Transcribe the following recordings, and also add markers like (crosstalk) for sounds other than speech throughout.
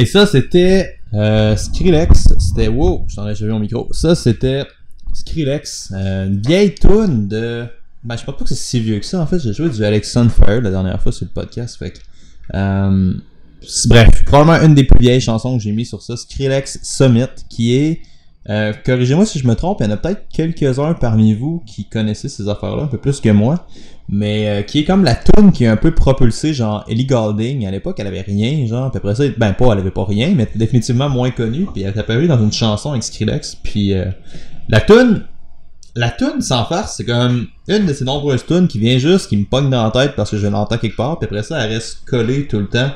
Et ça, c'était euh, Skrillex. C'était wow, j'en ai jamais mon micro. Ça, c'était Skrillex, euh, une vieille tune de. Ben, je pense pas que c'est si vieux que ça. En fait, j'ai joué du Alex Sunfire la dernière fois sur le podcast. Fait que, euh, bref, probablement une des plus vieilles chansons que j'ai mis sur ça, Skrillex Summit, qui est. euh, Corrigez-moi si je me trompe, il y en a peut-être quelques-uns parmi vous qui connaissaient ces affaires-là un peu plus que moi, mais euh, qui est comme la tune qui est un peu propulsée, genre Ellie Goulding. À l'époque, elle avait rien, genre, après ça, ben pas, elle avait pas rien, mais définitivement moins connue, puis elle est apparue dans une chanson avec Skrillex, puis euh, la tune, la tune sans farce, c'est comme une de ces nombreuses tunes qui vient juste, qui me pogne dans la tête parce que je l'entends quelque part, puis après ça, elle reste collée tout le temps.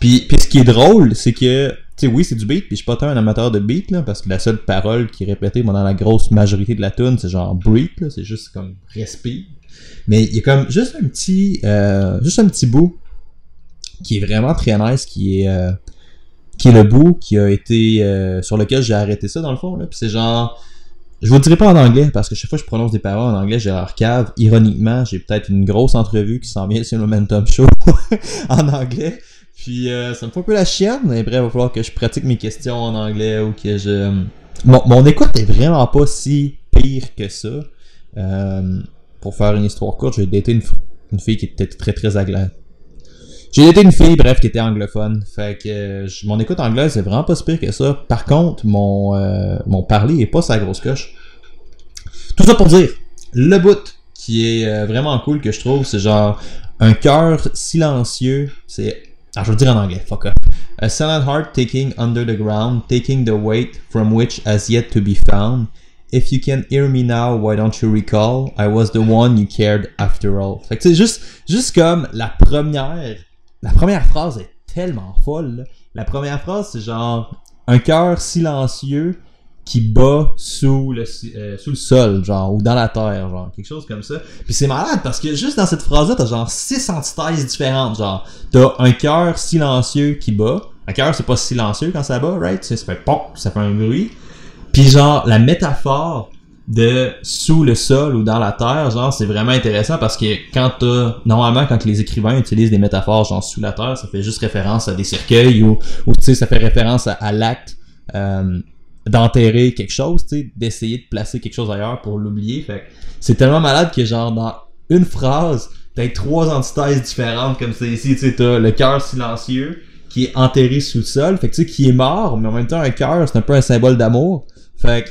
Puis, puis ce qui est drôle, c'est que, sais, oui, c'est du beat, puis je suis pas tant un amateur de beat, parce que la seule parole qui est répétée pendant la grosse majorité de la tune, c'est genre breathe, c'est juste comme respire. Mais il y a comme juste un petit, euh, juste un petit bout qui est vraiment très nice, qui est, euh, qui est le bout qui a été, euh, sur lequel j'ai arrêté ça dans le fond, là, puis c'est genre, je vous dirai pas en anglais parce que chaque fois que je prononce des paroles en anglais, j'ai l'air cave. Ironiquement, j'ai peut-être une grosse entrevue qui s'en vient sur le Momentum Show (laughs) en anglais. Puis euh, ça me fait un peu la chienne, mais bref, il va falloir que je pratique mes questions en anglais ou que je. Mon, mon écoute est vraiment pas si pire que ça. Euh, pour faire une histoire courte, j'ai daté une, fille qui était très très agréable. J'ai daté une fille, bref, qui était anglophone. Fait que euh, mon écoute anglaise c'est vraiment pas si pire que ça. Par contre, mon, euh, mon parler est pas sa grosse coche. Tout ça pour dire, le bout qui est euh, vraiment cool que je trouve, c'est genre un cœur silencieux. C'est. Ah, je veux dire en anglais, fuck off. A silent heart taking under the ground, taking the weight from which has yet to be found. If you can hear me now, why don't you recall? I was the one you cared after all. Fait que c'est juste, juste comme la première, la première phrase est tellement folle. La première phrase, c'est genre un cœur silencieux qui bat sous le, euh, sous le sol, genre, ou dans la terre, genre, quelque chose comme ça. Puis c'est malade parce que juste dans cette phrase-là, t'as genre six antithèses différentes, genre, t'as un cœur silencieux qui bat. Un cœur, c'est pas silencieux quand ça bat, right? Ça fait pop, ça fait un bruit. Puis genre, la métaphore de sous le sol ou dans la terre, genre, c'est vraiment intéressant parce que quand t'as, normalement, quand les écrivains utilisent des métaphores genre sous la terre, ça fait juste référence à des cercueils ou, ou tu sais, ça fait référence à, à l'acte, euh, d'enterrer quelque chose, d'essayer de placer quelque chose ailleurs pour l'oublier. Fait c'est tellement malade que genre dans une phrase, t'as trois antithèses différentes comme c'est ici, tu t'as le cœur silencieux qui est enterré sous le sol, fait que tu sais, qui est mort, mais en même temps un cœur, c'est un peu un symbole d'amour. Fait que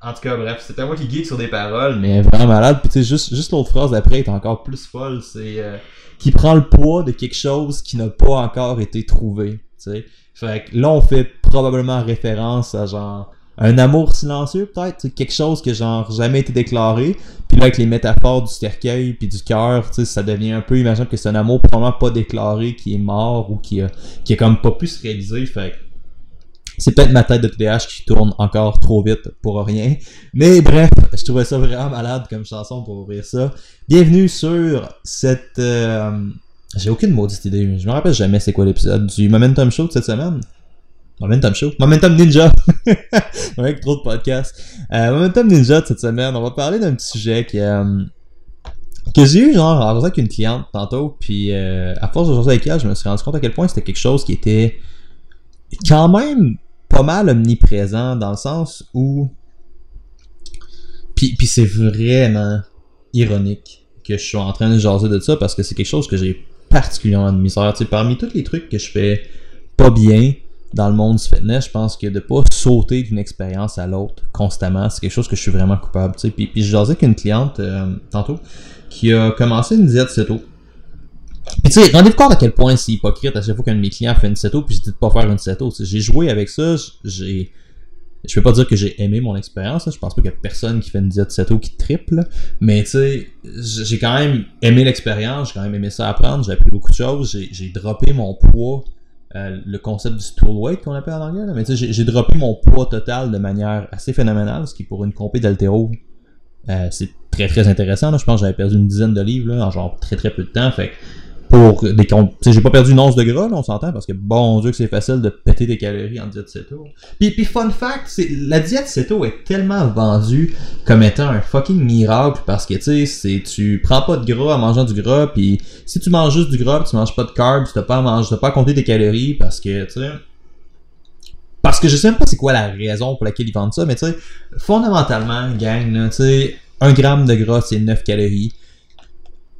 en tout cas, bref, c'était moi qui geek sur des paroles, mais vraiment malade. Puis tu sais, juste, juste l'autre phrase d'après est encore plus folle, c'est euh, qui prend le poids de quelque chose qui n'a pas encore été trouvé. Tu sais. Fait que là, on fait probablement référence à genre un amour silencieux, peut-être, quelque chose qui a genre jamais été déclaré. Puis là, avec les métaphores du cercueil puis du cœur, tu sais, ça devient un peu, imagine que c'est un amour probablement pas déclaré, qui est mort ou qui a, qui a comme pas pu se réaliser. Fait que c'est peut-être ma tête de TDAH qui tourne encore trop vite pour rien. Mais bref, je trouvais ça vraiment malade comme chanson pour ouvrir ça. Bienvenue sur cette... euh, J'ai aucune maudite idée. Je me rappelle jamais c'est quoi l'épisode du Momentum Show de cette semaine. Momentum Show. Momentum Ninja. (laughs) Avec trop de podcasts. Euh, Momentum Ninja de cette semaine, on va parler d'un petit sujet qui... euh, que j'ai eu genre en avec une cliente tantôt, puis euh, à force de jaser avec elle, je me suis rendu compte à quel point c'était quelque chose qui était quand même pas mal omniprésent dans le sens où puis, c'est vraiment ironique que je suis en train de jaser de ça parce que c'est quelque chose que j'ai particulièrement de parmi tous les trucs que je fais pas bien dans le monde du fitness, je pense que de pas sauter d'une expérience à l'autre constamment, c'est quelque chose que je suis vraiment coupable. Puis, puis je avec une cliente euh, tantôt qui a commencé une diète ceto. Puis tu sais, rendez-vous compte à quel point c'est hypocrite à chaque fois qu'un de mes clients fait une ceto, puis je dis de pas faire une sais, J'ai joué avec ça, j'ai... Je vais pas dire que j'ai aimé mon expérience, je pense pas qu'il y a personne qui fait une diète ceto qui triple, mais tu sais, j'ai quand même aimé l'expérience, j'ai quand même aimé ça apprendre, j'ai appris beaucoup de choses, j'ai droppé mon poids, euh, le concept du stool weight qu'on appelle en anglais, là. mais tu sais, j'ai- droppé mon poids total de manière assez phénoménale, ce qui pour une compé d'altéro, euh, c'est très très intéressant. Là. Je pense que j'avais perdu une dizaine de livres là, en genre très très peu de temps. Fait pour des. Tu j'ai pas perdu une once de gras, là, on s'entend, parce que bon Dieu que c'est facile de péter tes calories en diète ceto. Puis, puis fun fact, c'est la diète ceto est tellement vendue comme étant un fucking miracle parce que tu sais, tu prends pas de gras en mangeant du gras, puis si tu manges juste du gras, pis tu manges pas de carbs, t'as pas à manger, t'as pas à compter tes calories parce que tu sais. Parce que je sais même pas c'est quoi la raison pour laquelle ils vendent ça, mais tu sais, fondamentalement, gang, tu sais, un gramme de gras c'est 9 calories.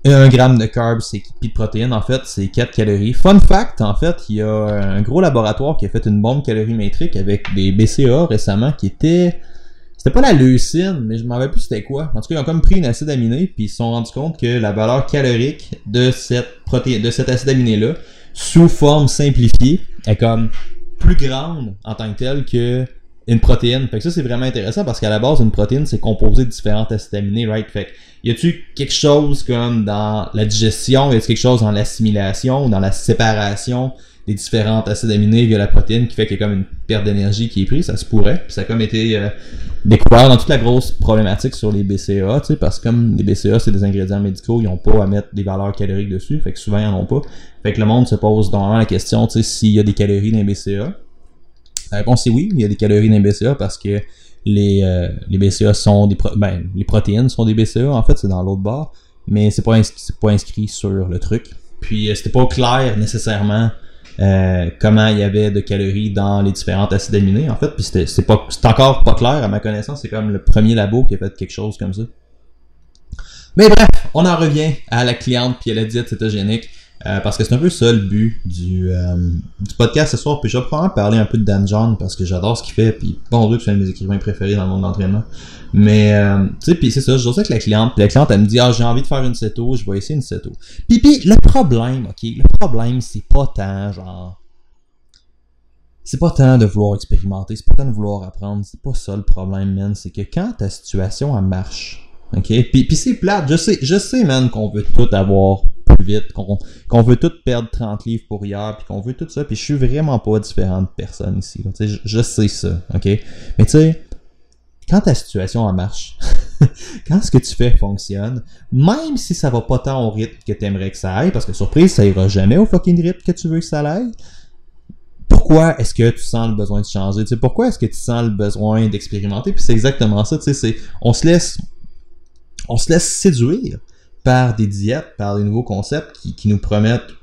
Et un gramme de carbs, de protéines, en fait, c'est 4 calories. Fun fact, en fait, il y a un gros laboratoire qui a fait une bombe calorimétrique avec des BCA récemment qui était. C'était pas la leucine, mais je m'en rappelle plus c'était quoi. En tout cas, ils ont comme pris une acide aminé, puis ils se sont rendus compte que la valeur calorique de cette protéine, de cet acide aminé-là, sous forme simplifiée, est comme plus grande en tant que telle que une protéine. Fait que ça, c'est vraiment intéressant parce qu'à la base, une protéine, c'est composé de différents acides aminés, right? Fait que, y a-tu quelque chose comme dans la digestion, y a-tu quelque chose dans l'assimilation, ou dans la séparation des différents acides aminés via la protéine qui fait qu'il y a comme une perte d'énergie qui est prise? Ça se pourrait. Puis ça a comme été euh, découvert dans toute la grosse problématique sur les BCA, tu sais, parce que comme les BCA, c'est des ingrédients médicaux, ils ont pas à mettre des valeurs caloriques dessus, fait que souvent, ils en ont pas. Fait que le monde se pose normalement la question, tu sais, s'il y a des calories dans les BCA. La réponse c'est oui, il y a des calories dans les BCA parce que les, euh, les BCA sont des pro- ben, les protéines sont des BCA en fait, c'est dans l'autre barre, mais c'est pas pas inscrit sur le truc. Puis euh, c'était pas clair nécessairement euh, comment il y avait de calories dans les différents acides aminés en fait, puis c'est pas encore pas clair à ma connaissance, c'est comme le premier labo qui a fait quelque chose comme ça. Mais bref, on en revient à la cliente puis à la diète cétogénique. Euh, parce que c'est un peu ça le but du, euh, du podcast ce soir. Puis je vais probablement parler un peu de Dan John parce que j'adore ce qu'il fait. Puis bon Dieu que c'est un de mes écrivains préférés dans le monde de. Mais euh, tu sais, puis c'est ça, je dis ça avec la cliente. La cliente elle me dit Ah j'ai envie de faire une ceto, je vais essayer une ceto. Puis, puis le problème, ok, le problème c'est pas tant genre. C'est pas tant de vouloir expérimenter, c'est pas tant de vouloir apprendre, c'est pas ça le problème, man. C'est que quand ta situation elle marche, ok, puis, puis c'est plate, je sais, je sais, man, qu'on veut tout avoir plus vite, qu'on veut tout perdre 30 livres pour hier, puis qu'on veut tout ça, puis je suis vraiment pas différent de personne ici. Tu je, je sais ça, ok? Mais tu sais, quand ta situation en marche, (laughs) quand ce que tu fais fonctionne, même si ça va pas tant au rythme que t'aimerais que ça aille, parce que surprise, ça ira jamais au fucking rythme que tu veux que ça aille, pourquoi est-ce que tu sens le besoin de changer? Tu pourquoi est-ce que tu sens le besoin d'expérimenter? Puis c'est exactement ça, tu sais, on se laisse, on se laisse séduire par des diètes, par des nouveaux concepts qui, qui nous promettent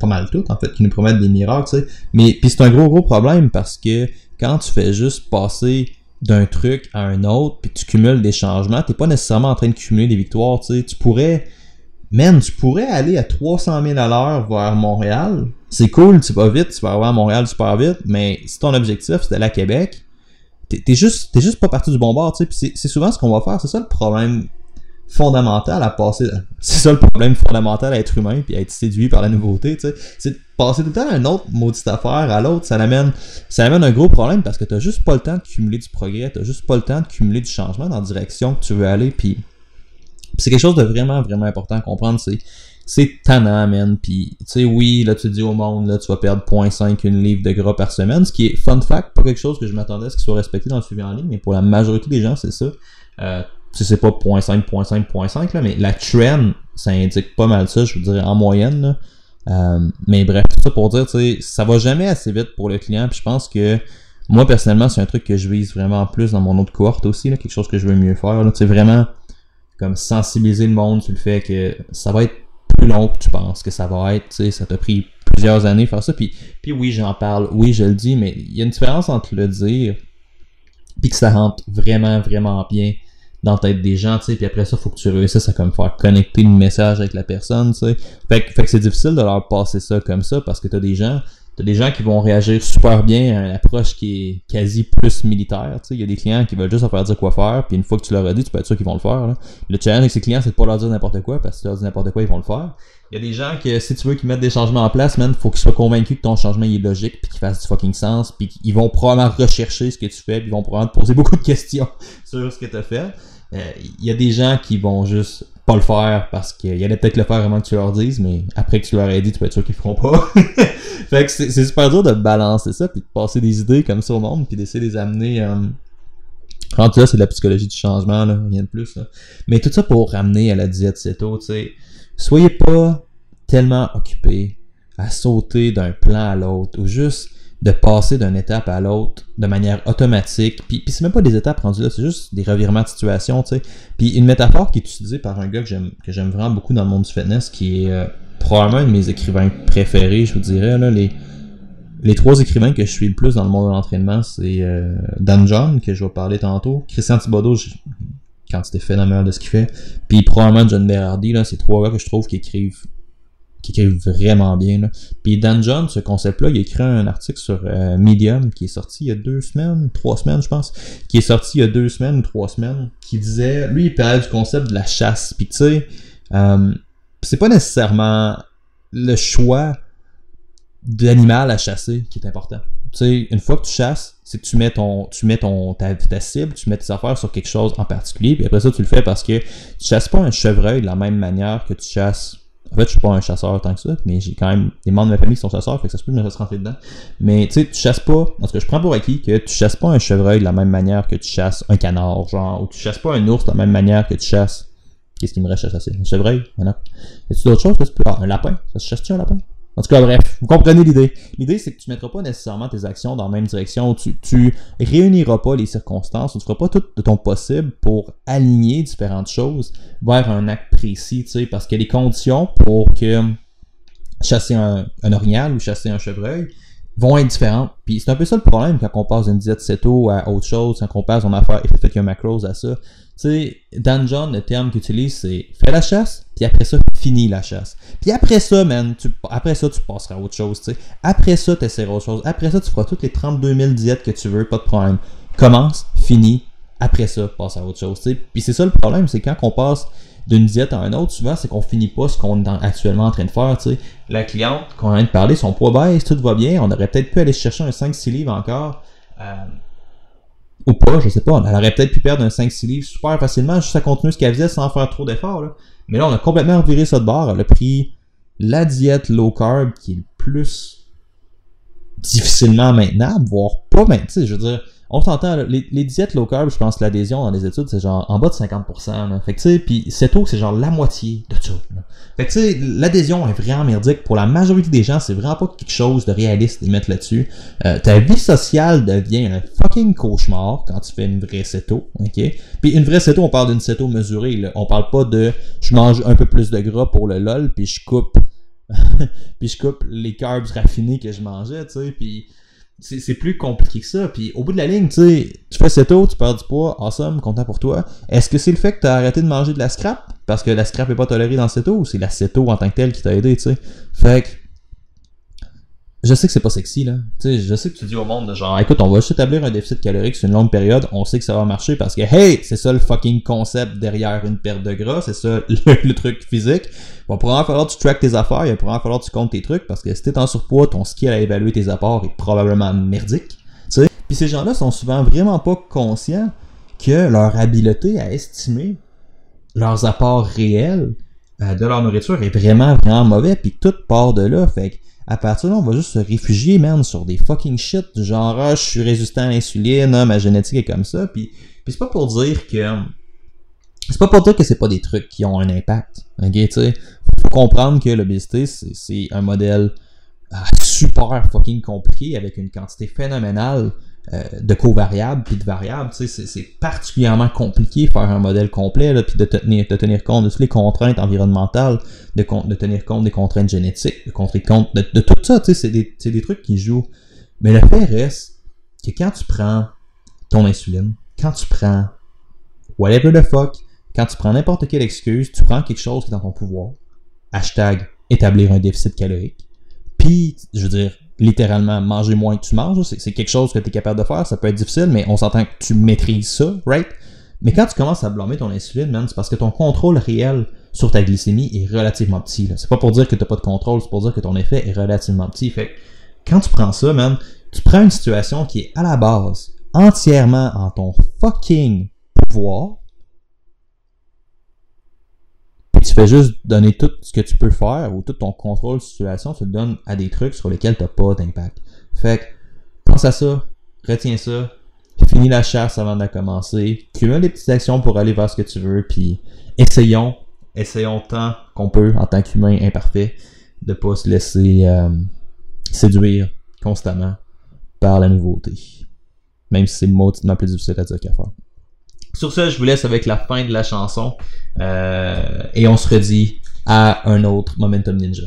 pas mal tout, en fait, qui nous promettent des miracles, tu sais. Mais, puis c'est un gros, gros problème parce que quand tu fais juste passer d'un truc à un autre, puis tu cumules des changements, t'es pas nécessairement en train de cumuler des victoires, tu sais. Tu pourrais, man, tu pourrais aller à 300 000 à l'heure vers Montréal. C'est cool, tu vas vite, tu vas arriver à Montréal super vite, mais si ton objectif c'est d'aller à Québec, t'es juste, juste pas parti du bon bord, tu sais. C'est souvent ce qu'on va faire, c'est ça le problème fondamental à passer. (laughs) C'est ça le problème fondamental à être humain puis à être séduit par la nouveauté, tu sais. C'est de passer tout temps d'un autre maudite affaire à l'autre, ça amène, ça amène un gros problème parce que t'as juste pas le temps de cumuler du progrès, t'as juste pas le temps de cumuler du changement dans la direction que tu veux aller puis c'est quelque chose de vraiment, vraiment important à comprendre, c'est c'est tannant, man. Puis, tu sais, oui, là, tu dis au monde, là, tu vas perdre 0.5 une livre de gras par semaine, ce qui est, fun fact, pas quelque chose que je m'attendais à ce qu'il soit respecté dans le suivi en ligne, mais pour la majorité des gens, c'est ça. Euh, c'est pas 0.5, 0.5, 0.5, là, mais la trend, ça indique pas mal ça, je veux dire, en moyenne, là. Euh, mais bref, tout ça pour dire, tu ça va jamais assez vite pour le client, puis je pense que moi, personnellement, c'est un truc que je vise vraiment plus dans mon autre cohorte aussi, là, quelque chose que je veux mieux faire, sais, vraiment, comme sensibiliser le monde sur le fait que ça va être plus long que tu penses que ça va être, ça t'a pris plusieurs années faire ça, puis, puis oui, j'en parle, oui, je le dis, mais il y a une différence entre le dire puis que ça rentre vraiment, vraiment bien dans la tête des gens, tu sais, puis après ça, faut que tu réussisses à comme faire connecter le message avec la personne, tu sais. Fait, que- fait que c'est difficile de leur passer ça comme ça parce que t'as des gens, t'as des gens qui vont réagir super bien à une approche qui est quasi plus militaire, tu sais. Il y a des clients qui veulent juste leur faire dire quoi faire, puis une fois que tu leur as dit, tu peux être sûr qu'ils vont le faire, là. Le challenge avec ces clients, c'est de pas leur dire n'importe quoi, parce que si tu leur dis n'importe quoi, ils vont le faire. Il y a des gens que si tu veux qu'ils mettent des changements en place, man, faut qu'ils soient convaincus que ton changement est logique, puis qu'il fasse du fucking sens, puis qu'ils vont probablement rechercher ce que tu fais, puis ils vont probablement te poser beaucoup de questions (laughs) sur ce que tu as fait. Euh, Il y a des gens qui vont juste pas le faire parce qu'il y allait peut-être le faire avant que tu leur dises, mais après que tu leur aies dit, tu peux être sûr qu'ils feront pas. (laughs) fait que c'est super dur de balancer ça, puis de passer des idées comme ça au monde, puis d'essayer de les amener euh, Rendu là, c'est de la psychologie du changement, rien de plus. Mais tout ça pour ramener à la diète céto, tu sais. Soyez pas tellement occupés à sauter d'un plan à l'autre ou juste de passer d'une étape à l'autre de manière automatique. Puis, c'est même pas des étapes rendues là, c'est juste des revirements de situation, tu sais. Puis une métaphore qui est utilisée par un gars que j'aime vraiment beaucoup dans le monde du fitness, qui est euh, probablement un de mes écrivains préférés, je vous dirais, là, les, trois écrivains que je suis le plus dans le monde de l'entraînement, c'est euh, Dan John, que je vais parler tantôt, Christian Thibodeau, je- quantité phénoménale de ce qu'il fait, puis probablement John Berardi, là, c'est trois gars que je trouve qui écrivent qui écrivent vraiment bien. Là. Puis Dan John, ce concept-là, il a écrit un article sur euh, Medium qui est sorti il y a deux semaines, trois semaines, je pense, qui est sorti il y a deux semaines ou trois semaines, qui disait, lui, il parlait du concept de la chasse. Puis tu sais, euh, c'est pas nécessairement le choix d'animal à chasser qui est important. Tu sais, une fois que tu chasses, c'est que tu mets ton, tu mets ton, ta, ta cible, tu mets tes affaires sur quelque chose en particulier, puis après ça, tu le fais parce que tu chasses pas un chevreuil de la même manière que tu chasses. En fait, je suis pas un chasseur tant que ça, mais j'ai quand même des membres de ma famille qui sont chasseurs, fait que ça se peut que me fasse rentrer dedans. Mais tu sais, tu chasses pas, tout cas, je prends pour acquis que tu chasses pas un chevreuil de la même manière que tu chasses un canard, genre, ou tu chasses pas un ours de la même manière que tu chasses. Qu'est-ce qui me reste à chasser? Un chevreuil? Voilà. Y a-tu d'autres choses que tu peux. Ah, un lapin? Ça se chasse-tu un lapin? En tout cas, bref, vous comprenez l'idée. L'idée, c'est que tu mettras pas nécessairement tes actions dans la même direction. Tu, tu réuniras pas les circonstances. ou Tu feras pas tout de ton possible pour aligner différentes choses vers un acte précis, tu sais, parce que les conditions pour que chasser un, un orignal ou chasser un chevreuil vont être différentes. Puis c'est un peu ça le problème quand on passe d'une diète céto à autre chose, quand on passe on affaire effet macros à ça. Tu sais, Dan John, le terme qu'il utilise, c'est fais la chasse, puis après ça, finis la chasse. Puis après ça, man, tu, après ça, tu passeras à autre chose, tu sais. Après ça, tu essaieras autre chose. Après ça, tu feras toutes les 32 000 diètes que tu veux, pas de problème. Commence, finis, après ça, passe à autre chose, tu sais. Puis c'est ça le problème, c'est quand on passe d'une diète à une autre, souvent, c'est qu'on finit pas ce qu'on est en- actuellement en train de faire, tu sais. La cliente qu'on vient de parler, son poids baisse, tout va bien, on aurait peut-être pu aller chercher un 5-6 livres encore. Euh, ou pas, je sais pas. Elle aurait peut-être pu perdre un 5-6 livres super facilement, juste à continuer ce qu'elle faisait sans faire trop d'efforts. Là. Mais là, on a complètement reviré ça de bord. Elle a pris la diète low carb qui est le plus difficilement maintenable, voire pas maintenable. Je veux dire, on s'entend, les, diètes low carb, je pense que l'adhésion dans les études, c'est genre en bas de 50%. Là. Fait que tu sais, puis céto, c'est genre la moitié de ça. là. Fait que tu sais, l'adhésion est vraiment merdique. Pour la majorité des gens, c'est vraiment pas quelque chose de réaliste de mettre là-dessus. Euh, ta vie sociale devient un fucking cauchemar quand tu fais une vraie céto, ok? Puis une vraie céto, on parle d'une céto mesurée, là. On parle pas de je mange un peu plus de gras pour le lol, puis je coupe (laughs) puis je coupe les carbs raffinés que je mangeais, tu sais, puis c'est plus compliqué que ça. Puis au bout de la ligne, tu sais, tu fais céto, tu perds du poids, awesome, content pour toi. Est-ce que c'est le fait que tu as arrêté de manger de la scrap? Parce que la scrap est pas tolérée dans le céto ou c'est la céto en tant que telle qui t'a aidé, tu sais? Fait que je sais que c'est pas sexy, là. Tu sais, je sais que tu dis au monde, de genre, écoute, on va juste établir un déficit calorique sur une longue période, on sait que ça va marcher parce que, hey, c'est ça le fucking concept derrière une perte de gras, c'est ça le, (laughs) truc physique. Va probablement falloir que tu track tes affaires, il va probablement falloir que tu comptes tes trucs parce que si t'es en surpoids, ton skill à évaluer tes apports est probablement merdique. Tu. Puis ces gens-là sont souvent vraiment pas conscients que leur habileté à estimer leurs apports réels euh, de leur nourriture est vraiment, vraiment mauvais, puis tout part de là. Fait à partir de là, on va juste se réfugier, man, sur des fucking shit, du genre, ah, je suis résistant à l'insuline, ah, ma génétique est comme ça, puis, c'est pas pour dire que... C'est pas pour dire que c'est pas des trucs qui ont un impact, ok, tu sais. Faut comprendre que l'obésité, c'est c'est un modèle ah, super fucking compliqué avec une quantité phénoménale euh, de covariables puis de variables, c'est- particulièrement compliqué de faire un modèle complet, là, puis de tenir, de tenir compte de toutes les contraintes environnementales, de, tenir compte des contraintes génétiques, de compte de, tout ça, c'est des, des trucs qui jouent. Mais le fait reste que quand tu prends ton insuline, quand tu prends whatever the fuck, quand tu prends n'importe quelle excuse, tu prends quelque chose qui est dans ton pouvoir, hashtag établir un déficit calorique, puis, je veux dire, littéralement, manger moins que tu manges, c'est quelque chose que tu es capable de faire, ça peut être difficile, mais on s'entend que tu maîtrises ça, right? Mais quand tu commences à blâmer ton insuline, man, c'est parce que ton contrôle réel sur ta glycémie est relativement petit. C'est pas pour dire que t'as pas de contrôle, c'est pour dire que ton effet est relativement petit. Fait que quand tu prends ça, man, tu prends une situation qui est à la base entièrement en ton fucking pouvoir, puis tu fais juste donner tout ce que tu peux faire ou tout ton contrôle de situation, tu le donnes à des trucs sur lesquels t'as pas d'impact. Fait que pense à ça, retiens ça, Finis la chasse avant de la commencer. Cumule les petites actions pour aller vers ce que tu veux. Puis essayons, essayons tant qu'on peut en tant qu'humain imparfait de pas se laisser euh, séduire constamment par la nouveauté. Même si c'est mauditement plus difficile à dire qu'à faire. Sur ce, je vous laisse avec la fin de la chanson euh, et on se redit à un autre Momentum Ninja.